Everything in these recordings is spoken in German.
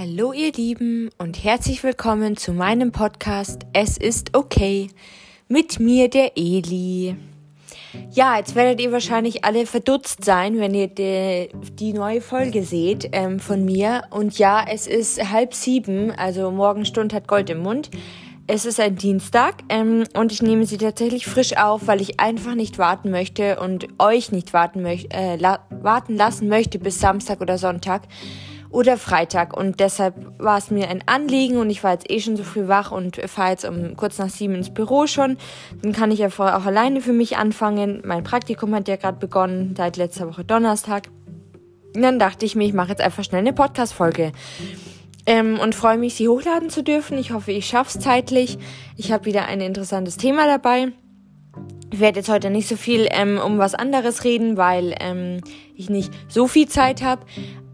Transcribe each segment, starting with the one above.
Hallo ihr Lieben und herzlich willkommen zu meinem Podcast Es ist okay mit mir der Eli. Ja, jetzt werdet ihr wahrscheinlich alle verdutzt sein, wenn ihr die, die neue Folge seht ähm, von mir. Und ja, es ist halb sieben, also Morgenstund hat Gold im Mund. Es ist ein Dienstag ähm, und ich nehme sie tatsächlich frisch auf, weil ich einfach nicht warten möchte und euch nicht warten, möcht, äh, la warten lassen möchte bis Samstag oder Sonntag oder Freitag. Und deshalb war es mir ein Anliegen und ich war jetzt eh schon so früh wach und fahre jetzt um kurz nach sieben ins Büro schon. Dann kann ich ja vorher auch alleine für mich anfangen. Mein Praktikum hat ja gerade begonnen, seit letzter Woche Donnerstag. Und dann dachte ich mir, ich mache jetzt einfach schnell eine Podcast-Folge. Ähm, und freue mich, sie hochladen zu dürfen. Ich hoffe, ich schaffe es zeitlich. Ich habe wieder ein interessantes Thema dabei. Ich werde jetzt heute nicht so viel ähm, um was anderes reden, weil ähm, ich nicht so viel Zeit habe.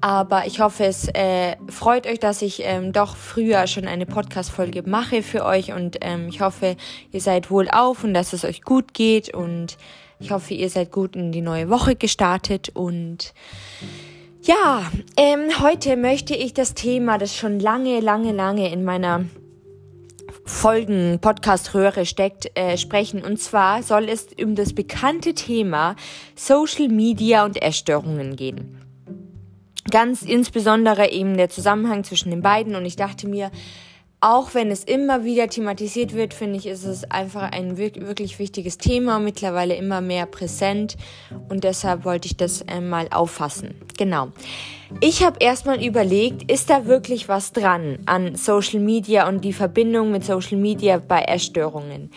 Aber ich hoffe, es äh, freut euch, dass ich ähm, doch früher schon eine Podcast-Folge mache für euch. Und ähm, ich hoffe, ihr seid wohl auf und dass es euch gut geht. Und ich hoffe, ihr seid gut in die neue Woche gestartet. Und ja, ähm, heute möchte ich das Thema, das schon lange, lange, lange in meiner Folgen Podcast-Röhre steckt, äh, sprechen. Und zwar soll es um das bekannte Thema Social Media und Essstörungen gehen. Ganz insbesondere eben der Zusammenhang zwischen den beiden. Und ich dachte mir, auch wenn es immer wieder thematisiert wird, finde ich, ist es einfach ein wirklich wichtiges Thema, mittlerweile immer mehr präsent und deshalb wollte ich das äh, mal auffassen. Genau. Ich habe erstmal überlegt, ist da wirklich was dran an Social Media und die Verbindung mit Social Media bei Erstörungen?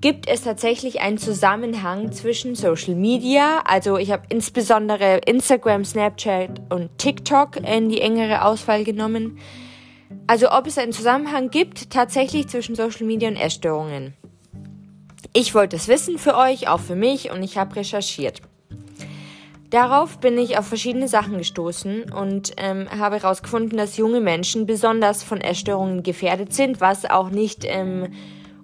Gibt es tatsächlich einen Zusammenhang zwischen Social Media, also ich habe insbesondere Instagram, Snapchat und TikTok in die engere Auswahl genommen, also ob es einen Zusammenhang gibt tatsächlich zwischen Social Media und Essstörungen. Ich wollte es wissen für euch, auch für mich und ich habe recherchiert. Darauf bin ich auf verschiedene Sachen gestoßen und ähm, habe herausgefunden, dass junge Menschen besonders von Essstörungen gefährdet sind, was auch nicht ähm,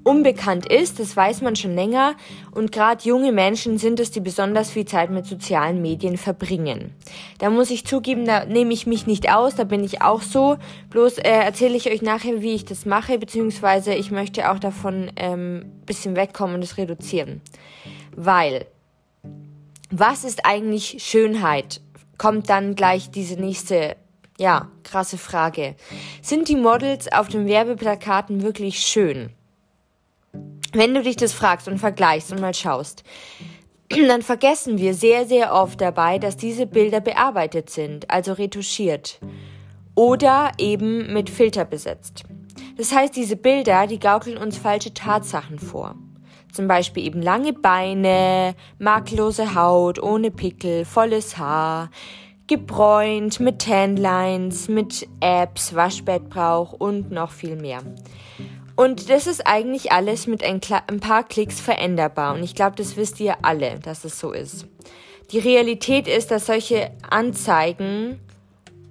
unbekannt ist, das weiß man schon länger und gerade junge Menschen sind es, die besonders viel Zeit mit sozialen Medien verbringen. Da muss ich zugeben, da nehme ich mich nicht aus, da bin ich auch so. Bloß äh, erzähle ich euch nachher, wie ich das mache, beziehungsweise ich möchte auch davon ähm, bisschen wegkommen und es reduzieren. Weil, was ist eigentlich Schönheit? Kommt dann gleich diese nächste ja, krasse Frage. Sind die Models auf den Werbeplakaten wirklich schön? Wenn du dich das fragst und vergleichst und mal schaust, dann vergessen wir sehr, sehr oft dabei, dass diese Bilder bearbeitet sind, also retuschiert oder eben mit Filter besetzt. Das heißt, diese Bilder, die gaukeln uns falsche Tatsachen vor. Zum Beispiel eben lange Beine, makellose Haut, ohne Pickel, volles Haar, gebräunt, mit Tanlines, mit Apps, Waschbettbrauch und noch viel mehr. Und das ist eigentlich alles mit ein, ein paar Klicks veränderbar. Und ich glaube, das wisst ihr alle, dass es so ist. Die Realität ist, dass solche Anzeigen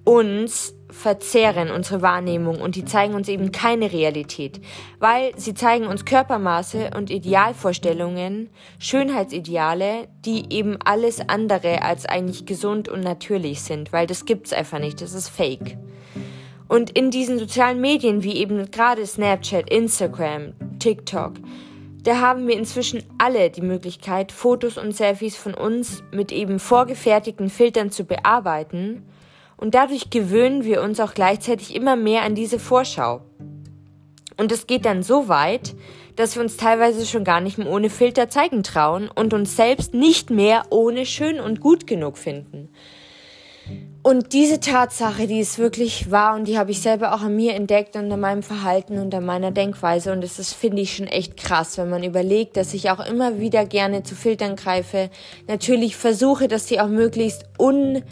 uns verzerren, unsere Wahrnehmung, und die zeigen uns eben keine Realität, weil sie zeigen uns Körpermaße und Idealvorstellungen, Schönheitsideale, die eben alles andere als eigentlich gesund und natürlich sind, weil das gibt's einfach nicht, das ist fake. Und in diesen sozialen Medien wie eben gerade Snapchat, Instagram, TikTok, da haben wir inzwischen alle die Möglichkeit, Fotos und Selfies von uns mit eben vorgefertigten Filtern zu bearbeiten. Und dadurch gewöhnen wir uns auch gleichzeitig immer mehr an diese Vorschau. Und es geht dann so weit, dass wir uns teilweise schon gar nicht mehr ohne Filter zeigen trauen und uns selbst nicht mehr ohne schön und gut genug finden. Und diese Tatsache, die ist wirklich wahr und die habe ich selber auch an mir entdeckt und an meinem Verhalten und an meiner Denkweise. Und das ist, finde ich, schon echt krass, wenn man überlegt, dass ich auch immer wieder gerne zu Filtern greife. Natürlich versuche, dass die auch möglichst unbemerkt,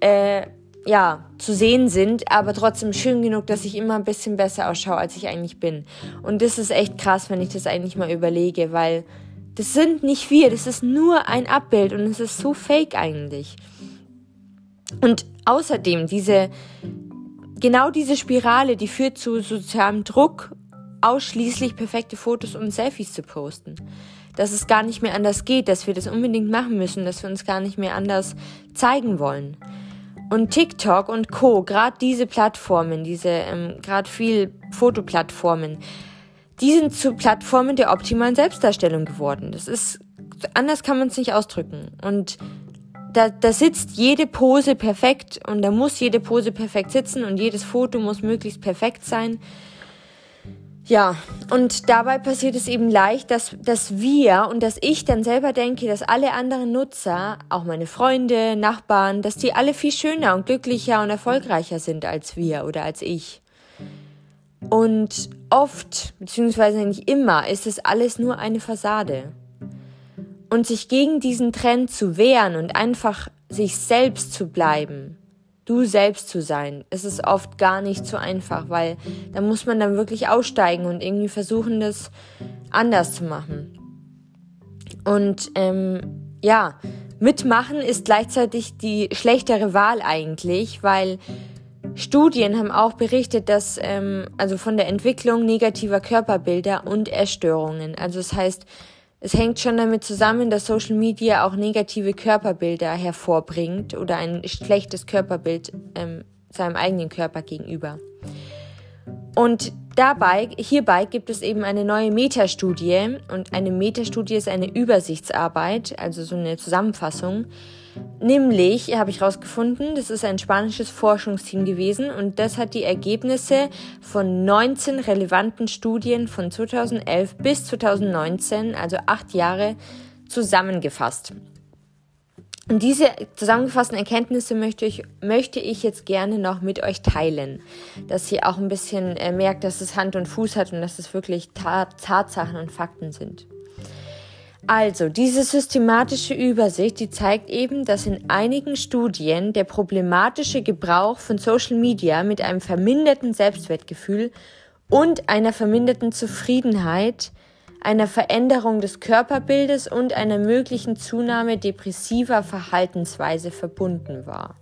äh, ja, zu sehen sind, aber trotzdem schön genug, dass ich immer ein bisschen besser ausschaue, als ich eigentlich bin. Und das ist echt krass, wenn ich das eigentlich mal überlege, weil das sind nicht wir, das ist nur ein Abbild und es ist so fake eigentlich. Und außerdem diese, genau diese Spirale, die führt zu sozialem Druck, ausschließlich perfekte Fotos und Selfies zu posten. Dass es gar nicht mehr anders geht, dass wir das unbedingt machen müssen, dass wir uns gar nicht mehr anders zeigen wollen. Und TikTok und Co., gerade diese Plattformen, diese ähm, gerade viel Fotoplattformen, die sind zu Plattformen der optimalen Selbstdarstellung geworden. Das ist, anders kann man es nicht ausdrücken. Und da, da sitzt jede Pose perfekt und da muss jede Pose perfekt sitzen und jedes Foto muss möglichst perfekt sein. Ja, und dabei passiert es eben leicht, dass, dass wir und dass ich dann selber denke, dass alle anderen Nutzer, auch meine Freunde, Nachbarn, dass die alle viel schöner und glücklicher und erfolgreicher sind als wir oder als ich. Und oft, beziehungsweise nicht immer, ist es alles nur eine Fassade. Und sich gegen diesen Trend zu wehren und einfach sich selbst zu bleiben, du selbst zu sein, ist es oft gar nicht so einfach, weil da muss man dann wirklich aussteigen und irgendwie versuchen, das anders zu machen. Und ähm, ja, mitmachen ist gleichzeitig die schlechtere Wahl eigentlich, weil Studien haben auch berichtet, dass ähm, also von der Entwicklung negativer Körperbilder und Essstörungen. Also das heißt, es hängt schon damit zusammen, dass Social Media auch negative Körperbilder hervorbringt oder ein schlechtes Körperbild ähm, seinem eigenen Körper gegenüber. Und dabei, hierbei gibt es eben eine neue Metastudie und eine Metastudie ist eine Übersichtsarbeit, also so eine Zusammenfassung Nämlich habe ich herausgefunden, das ist ein spanisches Forschungsteam gewesen und das hat die Ergebnisse von 19 relevanten Studien von 2011 bis 2019, also acht Jahre, zusammengefasst. Und diese zusammengefassten Erkenntnisse möchte ich, möchte ich jetzt gerne noch mit euch teilen, dass ihr auch ein bisschen äh, merkt, dass es Hand und Fuß hat und dass es wirklich Tatsachen und Fakten sind. Also, diese systematische Übersicht, die zeigt eben, dass in einigen Studien der problematische Gebrauch von Social Media mit einem verminderten Selbstwertgefühl und einer verminderten Zufriedenheit, einer Veränderung des Körperbildes und einer möglichen Zunahme depressiver Verhaltensweise verbunden war.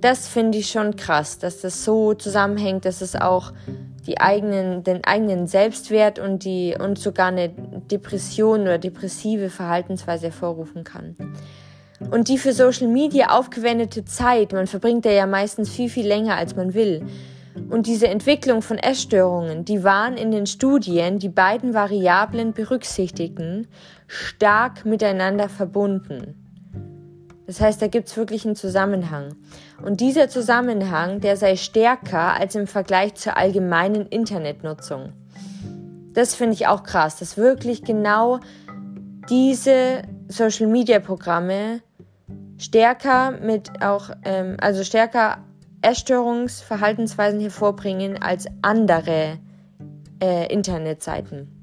Das finde ich schon krass, dass das so zusammenhängt, dass es auch die eigenen, den eigenen Selbstwert und die und sogar eine Depression oder depressive Verhaltensweise hervorrufen kann. Und die für Social Media aufgewendete Zeit, man verbringt ja meistens viel, viel länger, als man will. Und diese Entwicklung von Essstörungen, die waren in den Studien, die beiden Variablen berücksichtigten, stark miteinander verbunden. Das heißt, da gibt's wirklich einen Zusammenhang. Und dieser Zusammenhang, der sei stärker als im Vergleich zur allgemeinen Internetnutzung. Das finde ich auch krass, dass wirklich genau diese Social-Media-Programme stärker mit auch, ähm, also stärker Essstörungsverhaltensweisen hervorbringen als andere äh, Internetseiten.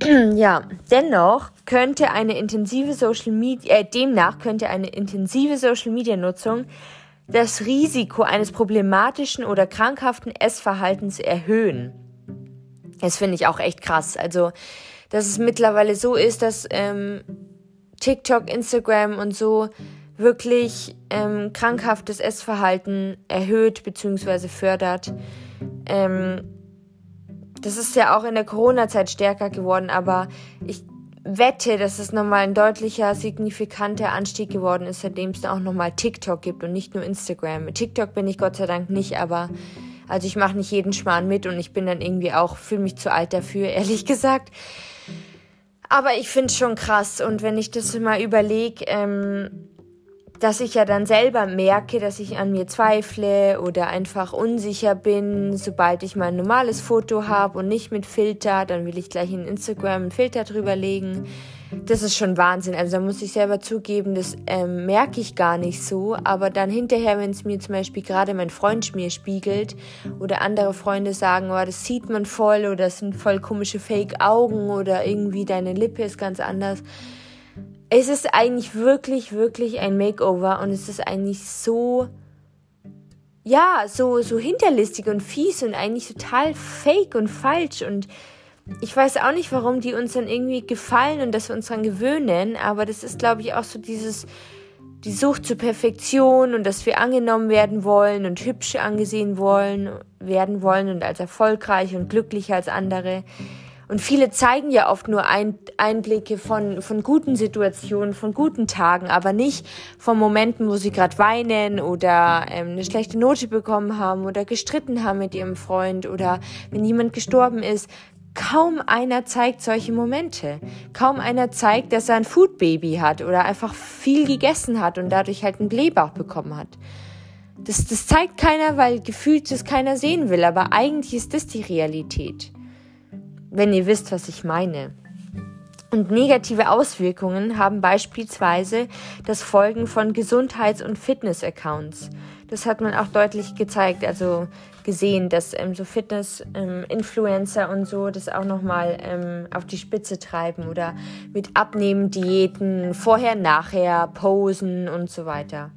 ja, dennoch könnte eine intensive Social Media, äh, demnach könnte eine intensive Social Media Nutzung das Risiko eines problematischen oder krankhaften Essverhaltens erhöhen. Das finde ich auch echt krass. Also, dass es mittlerweile so ist, dass ähm, TikTok, Instagram und so wirklich ähm, krankhaftes Essverhalten erhöht bzw. fördert. Ähm, das ist ja auch in der Corona-Zeit stärker geworden, aber ich wette, dass es nochmal ein deutlicher, signifikanter Anstieg geworden ist, seitdem es auch nochmal TikTok gibt und nicht nur Instagram. TikTok bin ich Gott sei Dank nicht, aber also ich mache nicht jeden Schmarrn mit und ich bin dann irgendwie auch, fühle mich zu alt dafür, ehrlich gesagt. Aber ich finde es schon krass und wenn ich das mal überlege, ähm, dass ich ja dann selber merke, dass ich an mir zweifle oder einfach unsicher bin, sobald ich mal ein normales Foto habe und nicht mit Filter, dann will ich gleich in Instagram einen Filter drüber legen. Das ist schon Wahnsinn. Also da muss ich selber zugeben, das ähm, merke ich gar nicht so. Aber dann hinterher, wenn es mir zum Beispiel gerade mein Freund mir spiegelt oder andere Freunde sagen, oh, das sieht man voll oder das sind voll komische Fake-Augen oder irgendwie deine Lippe ist ganz anders es ist eigentlich wirklich, wirklich ein Makeover und es ist eigentlich so, ja, so, so hinterlistig und fies und eigentlich total fake und falsch und ich weiß auch nicht, warum die uns dann irgendwie gefallen und dass wir uns daran gewöhnen, aber das ist, glaube ich, auch so dieses, die Sucht zur Perfektion und dass wir angenommen werden wollen und hübsch angesehen wollen, werden wollen und als erfolgreich und glücklicher als andere. Und viele zeigen ja oft nur ein, Einblicke von, von guten Situationen, von guten Tagen, aber nicht von Momenten, wo sie gerade weinen oder ähm, eine schlechte Note bekommen haben oder gestritten haben mit ihrem Freund oder wenn jemand gestorben ist. Kaum einer zeigt solche Momente. Kaum einer zeigt, dass er ein Foodbaby hat oder einfach viel gegessen hat und dadurch halt einen Blähbauch bekommen hat. Das, das zeigt keiner, weil gefühlt das keiner sehen will, aber eigentlich ist das die Realität wenn ihr wisst, was ich meine. Und negative Auswirkungen haben beispielsweise das Folgen von Gesundheits- und Fitness-Accounts. Das hat man auch deutlich gezeigt, also gesehen, dass ähm, so Fitness-Influencer ähm, und so das auch nochmal ähm, auf die Spitze treiben oder mit Abnehmen, Diäten, vorher, nachher, Posen und so weiter.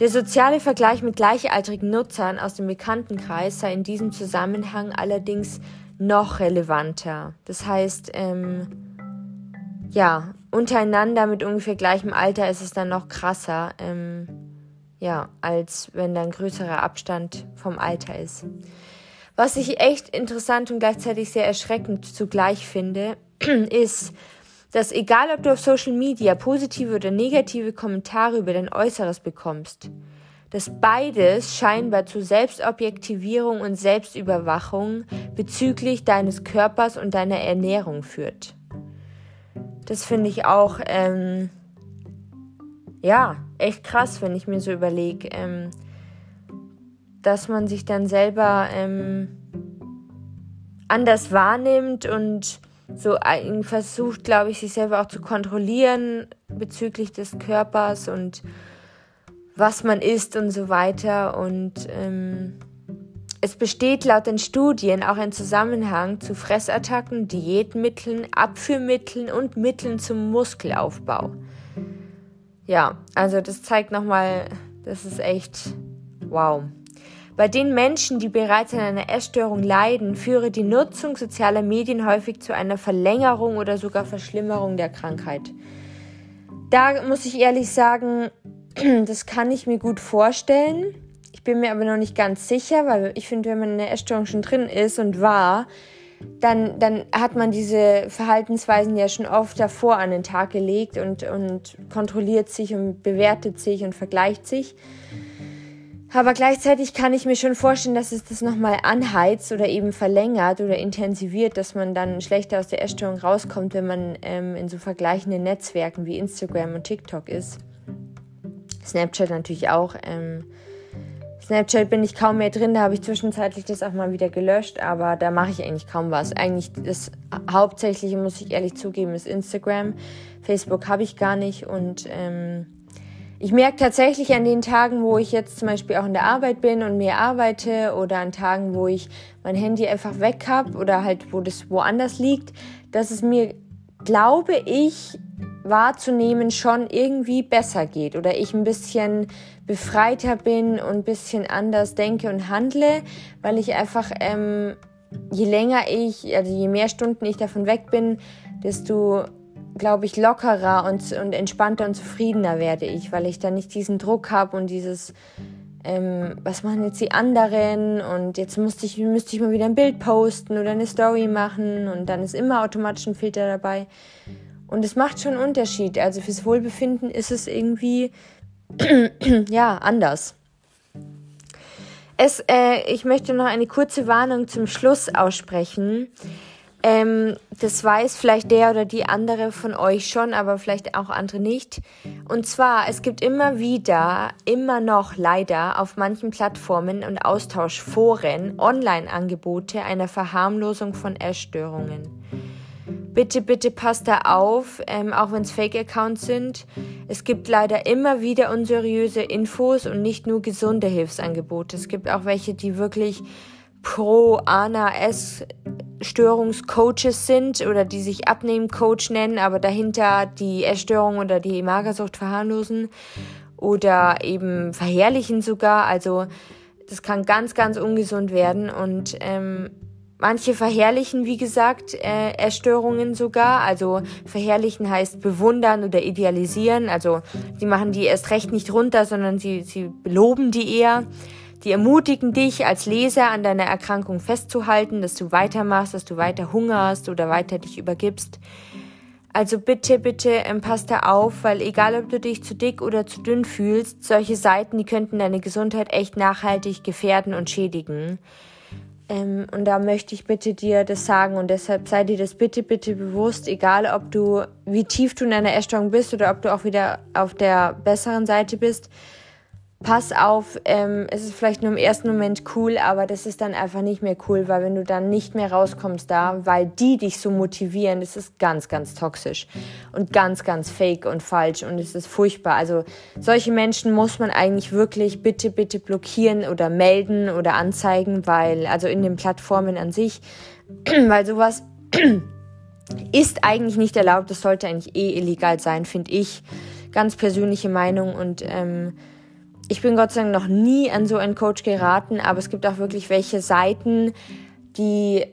Der soziale Vergleich mit gleichaltrigen Nutzern aus dem Bekanntenkreis sei in diesem Zusammenhang allerdings noch relevanter. Das heißt, ähm, ja, untereinander mit ungefähr gleichem Alter ist es dann noch krasser, ähm, ja, als wenn da ein größerer Abstand vom Alter ist. Was ich echt interessant und gleichzeitig sehr erschreckend zugleich finde, ist, dass egal ob du auf Social Media positive oder negative Kommentare über dein Äußeres bekommst, dass beides scheinbar zu Selbstobjektivierung und Selbstüberwachung bezüglich deines Körpers und deiner Ernährung führt. Das finde ich auch, ähm, ja, echt krass, wenn ich mir so überlege, ähm, dass man sich dann selber ähm, anders wahrnimmt und so versucht, glaube ich, sich selber auch zu kontrollieren bezüglich des Körpers und was man isst und so weiter. Und ähm, es besteht laut den Studien auch ein Zusammenhang zu Fressattacken, Diätmitteln, Abführmitteln und Mitteln zum Muskelaufbau. Ja, also das zeigt nochmal, das ist echt wow. Bei den Menschen, die bereits an einer Essstörung leiden, führe die Nutzung sozialer Medien häufig zu einer Verlängerung oder sogar Verschlimmerung der Krankheit. Da muss ich ehrlich sagen, Das kann ich mir gut vorstellen. Ich bin mir aber noch nicht ganz sicher, weil ich finde, wenn man in der Essstörung schon drin ist und war, dann, dann hat man diese Verhaltensweisen ja schon oft davor an den Tag gelegt und, und kontrolliert sich und bewertet sich und vergleicht sich. Aber gleichzeitig kann ich mir schon vorstellen, dass es das nochmal anheizt oder eben verlängert oder intensiviert, dass man dann schlechter aus der Essstörung rauskommt, wenn man ähm, in so vergleichenden Netzwerken wie Instagram und TikTok ist. Snapchat natürlich auch. Ähm, Snapchat bin ich kaum mehr drin, da habe ich zwischenzeitlich das auch mal wieder gelöscht, aber da mache ich eigentlich kaum was. Eigentlich das Hauptsächliche, muss ich ehrlich zugeben, ist Instagram. Facebook habe ich gar nicht und ähm, ich merke tatsächlich an den Tagen, wo ich jetzt zum Beispiel auch in der Arbeit bin und mehr arbeite oder an Tagen, wo ich mein Handy einfach weg habe oder halt wo das woanders liegt, dass es mir, glaube ich, wahrzunehmen schon irgendwie besser geht oder ich ein bisschen befreiter bin und ein bisschen anders denke und handle, weil ich einfach, ähm, je länger ich, also je mehr Stunden ich davon weg bin, desto, glaube ich, lockerer und, und entspannter und zufriedener werde ich, weil ich dann nicht diesen Druck habe und dieses, ähm, was machen jetzt die anderen und jetzt musste ich, müsste ich mal wieder ein Bild posten oder eine Story machen und dann ist immer automatisch ein Filter dabei. Und es macht schon einen Unterschied. Also fürs Wohlbefinden ist es irgendwie ja anders. Es, äh, ich möchte noch eine kurze Warnung zum Schluss aussprechen. Ähm, das weiß vielleicht der oder die andere von euch schon, aber vielleicht auch andere nicht. Und zwar, es gibt immer wieder, immer noch leider auf manchen Plattformen und Austauschforen Online-Angebote einer Verharmlosung von Essstörungen. Bitte, bitte passt da auf, ähm, auch wenn es Fake-Accounts sind. Es gibt leider immer wieder unseriöse Infos und nicht nur gesunde Hilfsangebote. Es gibt auch welche, die wirklich pro ANA-S Störungscoaches sind oder die sich Abnehmen-Coach nennen, aber dahinter die Essstörung oder die Magersucht verharmlosen oder eben verherrlichen sogar. Also das kann ganz, ganz ungesund werden und ähm, Manche verherrlichen, wie gesagt, äh, Erstörungen sogar. Also verherrlichen heißt bewundern oder idealisieren. Also sie machen die erst recht nicht runter, sondern sie, sie loben die eher. die ermutigen dich als Leser an deiner Erkrankung festzuhalten, dass du weitermachst, dass du weiter hungerst oder weiter dich übergibst. Also bitte, bitte ähm, pass da auf, weil egal ob du dich zu dick oder zu dünn fühlst, solche Seiten, die könnten deine Gesundheit echt nachhaltig gefährden und schädigen. Ähm, und da möchte ich bitte dir das sagen und deshalb sei dir das bitte, bitte bewusst, egal ob du, wie tief du in einer Essstörung bist oder ob du auch wieder auf der besseren Seite bist pass auf, ähm, es ist vielleicht nur im ersten Moment cool, aber das ist dann einfach nicht mehr cool, weil wenn du dann nicht mehr rauskommst da, weil die dich so motivieren, das ist ganz, ganz toxisch und ganz, ganz fake und falsch und es ist furchtbar. Also solche Menschen muss man eigentlich wirklich bitte, bitte blockieren oder melden oder anzeigen, weil, also in den Plattformen an sich, weil sowas ist eigentlich nicht erlaubt, das sollte eigentlich eh illegal sein, finde ich. Ganz persönliche Meinung und ähm, ich bin Gott sei Dank noch nie an so einen Coach geraten, aber es gibt auch wirklich welche Seiten, die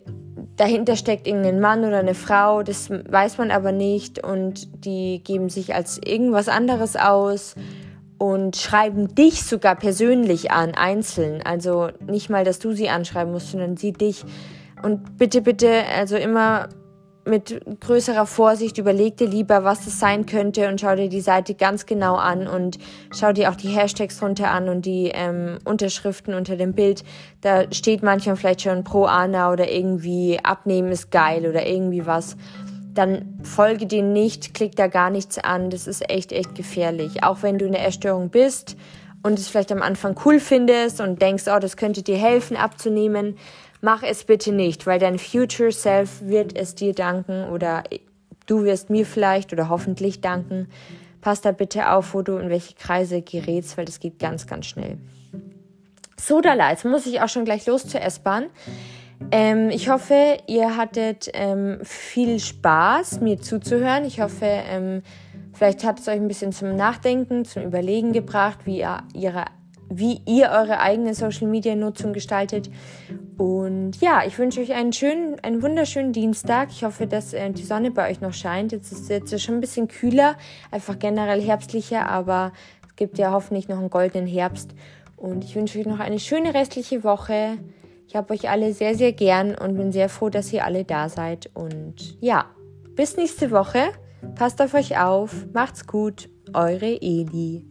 dahinter steckt irgendein Mann oder eine Frau, das weiß man aber nicht und die geben sich als irgendwas anderes aus und schreiben dich sogar persönlich an, einzeln. Also nicht mal, dass du sie anschreiben musst, sondern sie dich. Und bitte, bitte, also immer mit größerer Vorsicht, überleg dir lieber, was es sein könnte und schau dir die Seite ganz genau an und schau dir auch die Hashtags runter an und die ähm, Unterschriften unter dem Bild. Da steht manchmal vielleicht schon pro Ana oder irgendwie abnehmen ist geil oder irgendwie was. Dann folge denen nicht, klick da gar nichts an. Das ist echt, echt gefährlich. Auch wenn du in der Erstörung bist und es vielleicht am Anfang cool findest und denkst, oh, das könnte dir helfen abzunehmen Mach es bitte nicht, weil dein Future Self wird es dir danken oder du wirst mir vielleicht oder hoffentlich danken. Pass da bitte auf, wo du in welche Kreise gerätst, weil das geht ganz, ganz schnell. So, Dala, jetzt muss ich auch schon gleich los zur S-Bahn. Ähm, ich hoffe, ihr hattet ähm, viel Spaß, mir zuzuhören. Ich hoffe, ähm, vielleicht hat es euch ein bisschen zum Nachdenken, zum Überlegen gebracht, wie ihr ihre wie ihr eure eigene Social Media Nutzung gestaltet. Und ja, ich wünsche euch einen schönen, einen wunderschönen Dienstag. Ich hoffe, dass äh, die Sonne bei euch noch scheint. Jetzt ist es jetzt schon ein bisschen kühler, einfach generell herbstlicher, aber es gibt ja hoffentlich noch einen goldenen Herbst. Und ich wünsche euch noch eine schöne restliche Woche. Ich habe euch alle sehr, sehr gern und bin sehr froh, dass ihr alle da seid. Und ja, bis nächste Woche. Passt auf euch auf. Macht's gut. Eure Eli.